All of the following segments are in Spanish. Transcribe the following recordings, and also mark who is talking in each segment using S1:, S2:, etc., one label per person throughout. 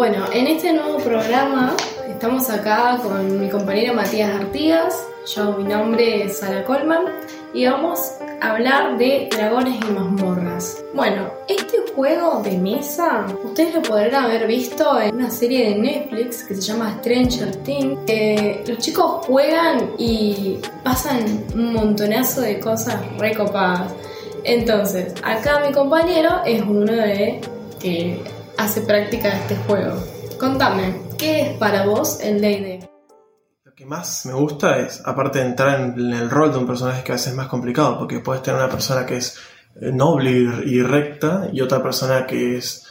S1: Bueno, en este nuevo programa estamos acá con mi compañero Matías Artigas, yo mi nombre es Sara Colman y vamos a hablar de dragones y mazmorras. Bueno, este juego de mesa ustedes lo podrán haber visto en una serie de Netflix que se llama Stranger Things. los chicos juegan y pasan un montonazo de cosas recopadas. Entonces, acá mi compañero es uno de que hace práctica de este juego. Contame, ¿qué es para vos el D&D?
S2: Lo que más me gusta es, aparte de entrar en el rol de un personaje que a veces es más complicado, porque puedes tener una persona que es eh, noble y recta y otra persona que es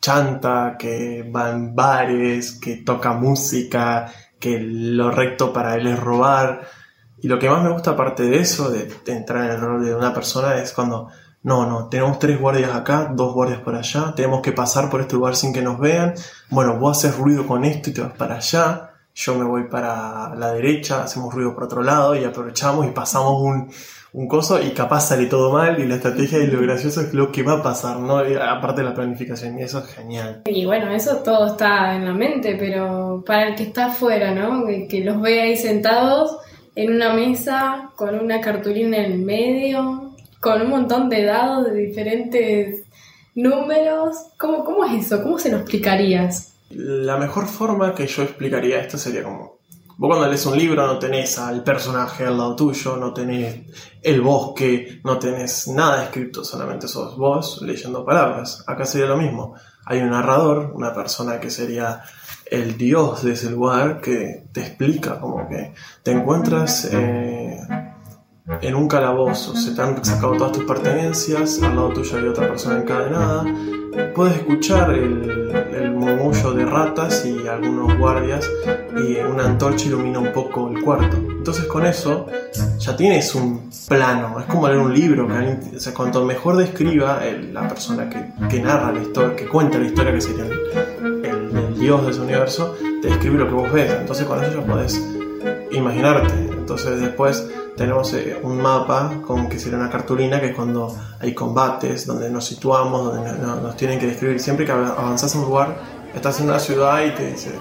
S2: chanta, que va en bares, que toca música, que lo recto para él es robar. Y lo que más me gusta aparte de eso, de entrar en el rol de una persona, es cuando no, no, tenemos tres guardias acá, dos guardias por allá, tenemos que pasar por este lugar sin que nos vean. Bueno, vos haces ruido con esto y te vas para allá, yo me voy para la derecha, hacemos ruido por otro lado y aprovechamos y pasamos un, un coso y capaz sale todo mal y la estrategia y lo gracioso es lo que va a pasar, ¿no? Aparte de la planificación y eso es genial.
S1: Y bueno, eso todo está en la mente, pero para el que está afuera, ¿no? Que, los ve ahí sentados en una mesa con una cartulina en el medio, con un montón de dados de diferentes números. ¿Cómo, cómo es eso? ¿Cómo se lo explicarías?
S2: La mejor forma que yo explicaría esto sería como... Vos cuando lees un libro no tenés al personaje al lado tuyo, no tenés el bosque, no tenés nada escrito, solamente sos vos leyendo palabras. Acá sería lo mismo. Hay un narrador, una persona que sería el dios de ese lugar que te explica como que te encuentras eh, en un calabozo, se te han sacado todas tus pertenencias, al lado tuyo hay otra persona encadenada, puedes escuchar el, el murmullo de ratas y algunos guardias y una antorcha ilumina un poco el cuarto. Entonces con eso ya tienes un plano, es como leer un libro, que, o sea, cuanto mejor describa la persona que, que, narra la historia, que cuenta la historia que sería el, el dios de ese universo, te describe lo que vos ves, entonces con eso ya podés imaginarte, entonces después tenemos eh, un mapa con que sería una cartulina que es cuando hay combates, donde nos situamos, donde nos, tienen que describir. Siempre que avanzas a un lugar, estás en una ciudad y te dice,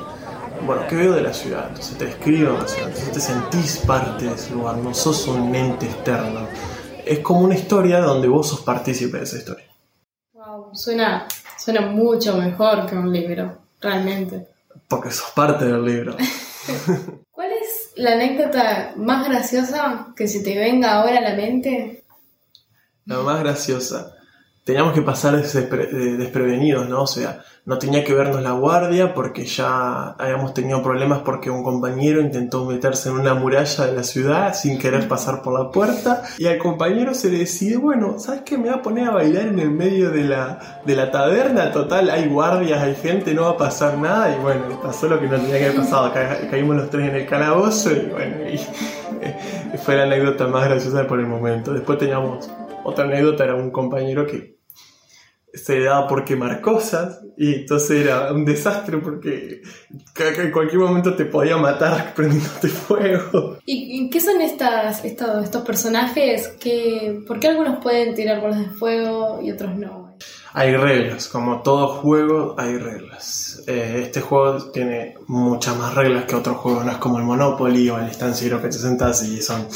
S2: bueno, ¿qué veo de la ciudad? Entonces te describen la ciudad, entonces te sentís parte de ese lugar, no sos un ente externo. Es como una historia donde vos sos partícipe de esa historia.
S1: Wow, suena, suena mucho mejor que un libro, realmente.
S2: Porque sos parte del libro.
S1: ¿Cuál es la anécdota más graciosa que se te venga ahora a la mente?
S2: La más graciosa teníamos que pasar desprevenidos, ¿no? O sea, no tenía que vernos la guardia porque ya habíamos tenido problemas porque un compañero intentó meterse en una muralla de la ciudad sin querer pasar por la puerta y al compañero se le decide, bueno, ¿sabes qué? Me voy a poner a bailar en el medio de la, de la taberna, total, hay guardias, hay gente, no va a pasar nada y bueno, pasó lo que no tenía que haber pasado, caímos los tres en el calabozo y bueno, y fue la anécdota más graciosa por el momento. Después teníamos otra anécdota, era un compañero que se daba por quemar cosas y entonces era un desastre porque en cualquier momento te podía matar prendiéndote fuego.
S1: ¿Y qué son estas, estos, estos personajes? Que, ¿Por qué algunos pueden tirar bolas de fuego y otros no?
S2: Hay reglas, como todo juego hay reglas. Eh, este juego tiene muchas más reglas que otros juegos, no es como el Monopoly o el estanciero que te sentas y son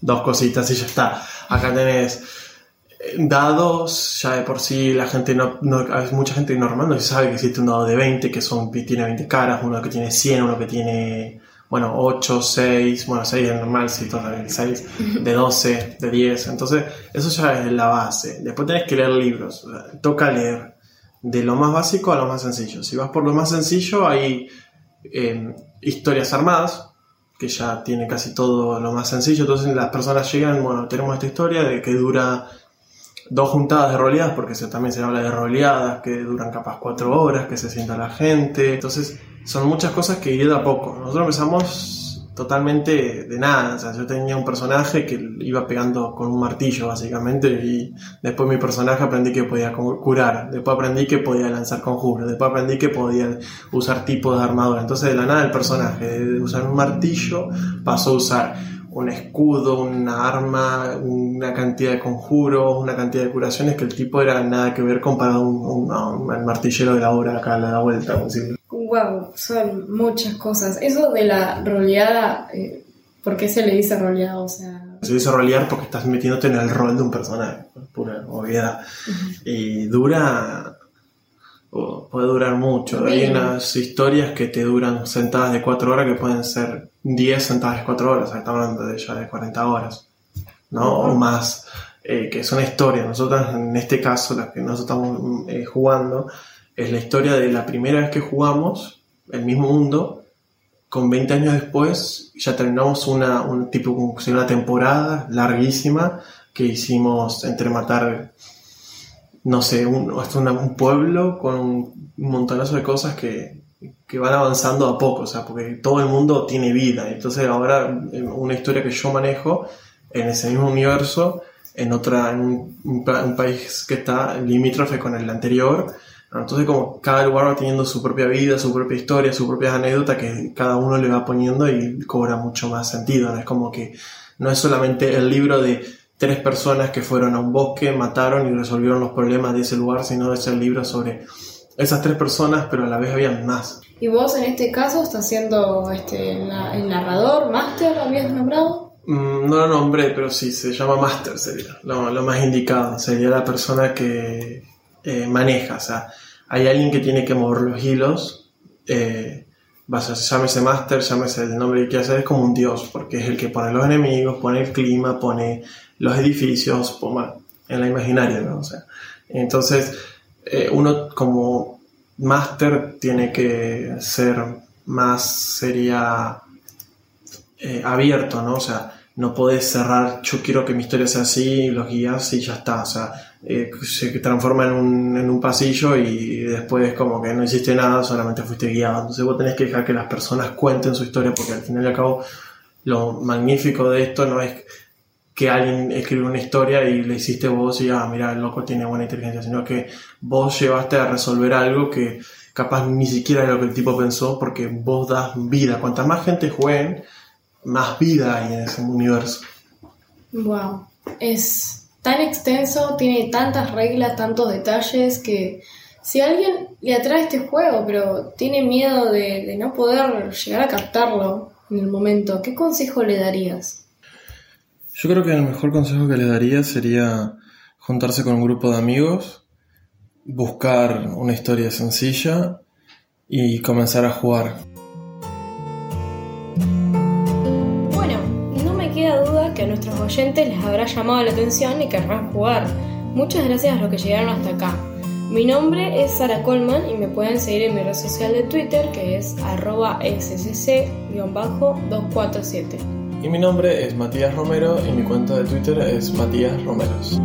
S2: dos cositas y ya está. Acá tenés dados, ya de por sí la gente no, no mucha gente normal no sabe que existe un dado de 20 que son tiene 20 caras, uno que tiene 100, uno que tiene bueno, 8, 6, bueno, 6 es normal, sí, todavía 6, de 12, de 10, entonces eso ya es la base. Después tenés que leer libros, toca leer de lo más básico a lo más sencillo. Si vas por lo más sencillo, hay em, historias armadas, que ya tiene casi todo lo más sencillo, entonces las personas llegan, bueno, tenemos esta historia de que dura dos juntadas de roleadas, porque también se habla de roleadas que duran capaz cuatro horas, que se sienta la gente. Entonces, son muchas cosas que ir a poco. Nosotros empezamos totalmente de nada. O sea, yo tenía un personaje que iba pegando con un martillo, básicamente, y después mi personaje aprendí que podía curar, después aprendí que podía lanzar conjuros, después aprendí que podía usar tipos de armadura. Entonces, de la nada, el personaje de usar un martillo pasó a usar un escudo, una arma, una cantidad de conjuros, una cantidad de curaciones que el tipo era nada que ver comparado a un, martillero de la obra acá a la vuelta.
S1: Wow, son muchas cosas. Eso de la roleada, eh, ¿por qué se le dice roleada? O sea...
S2: Se dice rolear porque estás metiéndote en el rol de un personaje, pura obviedad. Y dura puede durar mucho. Hay unas historias que te duran sentadas de 4 horas que pueden ser 10 sentadas de 4 horas, estamos hablando de ya de 40 horas, ¿no? O más, eh, que es una historia. Nosotros, en este caso, la que nosotros estamos eh, jugando, es la historia de la primera vez que jugamos el mismo mundo. Con 20 años después ya terminamos una, un tipo, una temporada larguísima que hicimos entre matar no sé, un, hasta un pueblo con un montonazo de cosas que, van avanzando a poco, o sea, porque todo el mundo tiene vida. Entonces ahora una historia que yo manejo en ese mismo universo, en otra, un, país que está limítrofe con el anterior. Entonces como cada lugar va teniendo su propia vida, su propia historia, su propia anécdota que cada uno le va poniendo y cobra mucho más sentido. ¿no? Es como que no es solamente el libro de tres personas que fueron a un bosque, mataron y resolvieron los problemas de ese lugar, sino es el libro sobre esas tres personas, pero a la vez había más.
S1: ¿Y vos en este caso estás siendo este, el narrador, máster, habías nombrado?
S2: Mm, no lo nombré, pero sí, se llama máster, sería lo, más indicado. Sería la persona que eh, maneja, o sea, hay alguien que tiene que mover los hilos. Eh, llámese máster, llámese el nombre que quiera hacer, es como un dios, porque es el que pone los enemigos, pone el clima, pone los edificios, en la imaginaria, ¿no? O sea, entonces, eh, uno como máster tiene que ser más, sería eh, abierto, ¿no? O sea, no podés cerrar, yo quiero que mi historia sea así, los guías y ya está, eh, se transforma en un, en un pasillo y después como que no hiciste nada, solamente fuiste guiado. Entonces vos tenés que dejar que las personas cuenten su historia porque al final y al cabo lo magnífico de esto no es que alguien escribe una historia y le hiciste vos y, ah, mira, el loco tiene buena inteligencia, sino que vos llevaste a resolver algo que capaz ni siquiera es lo que el tipo pensó porque vos das vida. Cuanta más gente juegue, más vida hay en ese universo.
S1: Wow, es tan extenso, tiene tantas reglas, tantos detalles que si alguien le atrae este juego, pero tiene miedo de no poder llegar a captarlo en el momento, ¿qué consejo le darías?
S2: Yo creo que el mejor consejo que le daría sería juntarse con un grupo de amigos, buscar una historia sencilla y comenzar a jugar.
S1: Nuestros oyentes les habrá llamado la atención y querrán jugar. Muchas gracias a los que llegaron hasta acá. Mi nombre es Sara Coleman y me pueden seguir en mi red social de Twitter que es arroba
S2: y mi nombre es Matías Romero y mi cuenta de Twitter es Matías Romeros.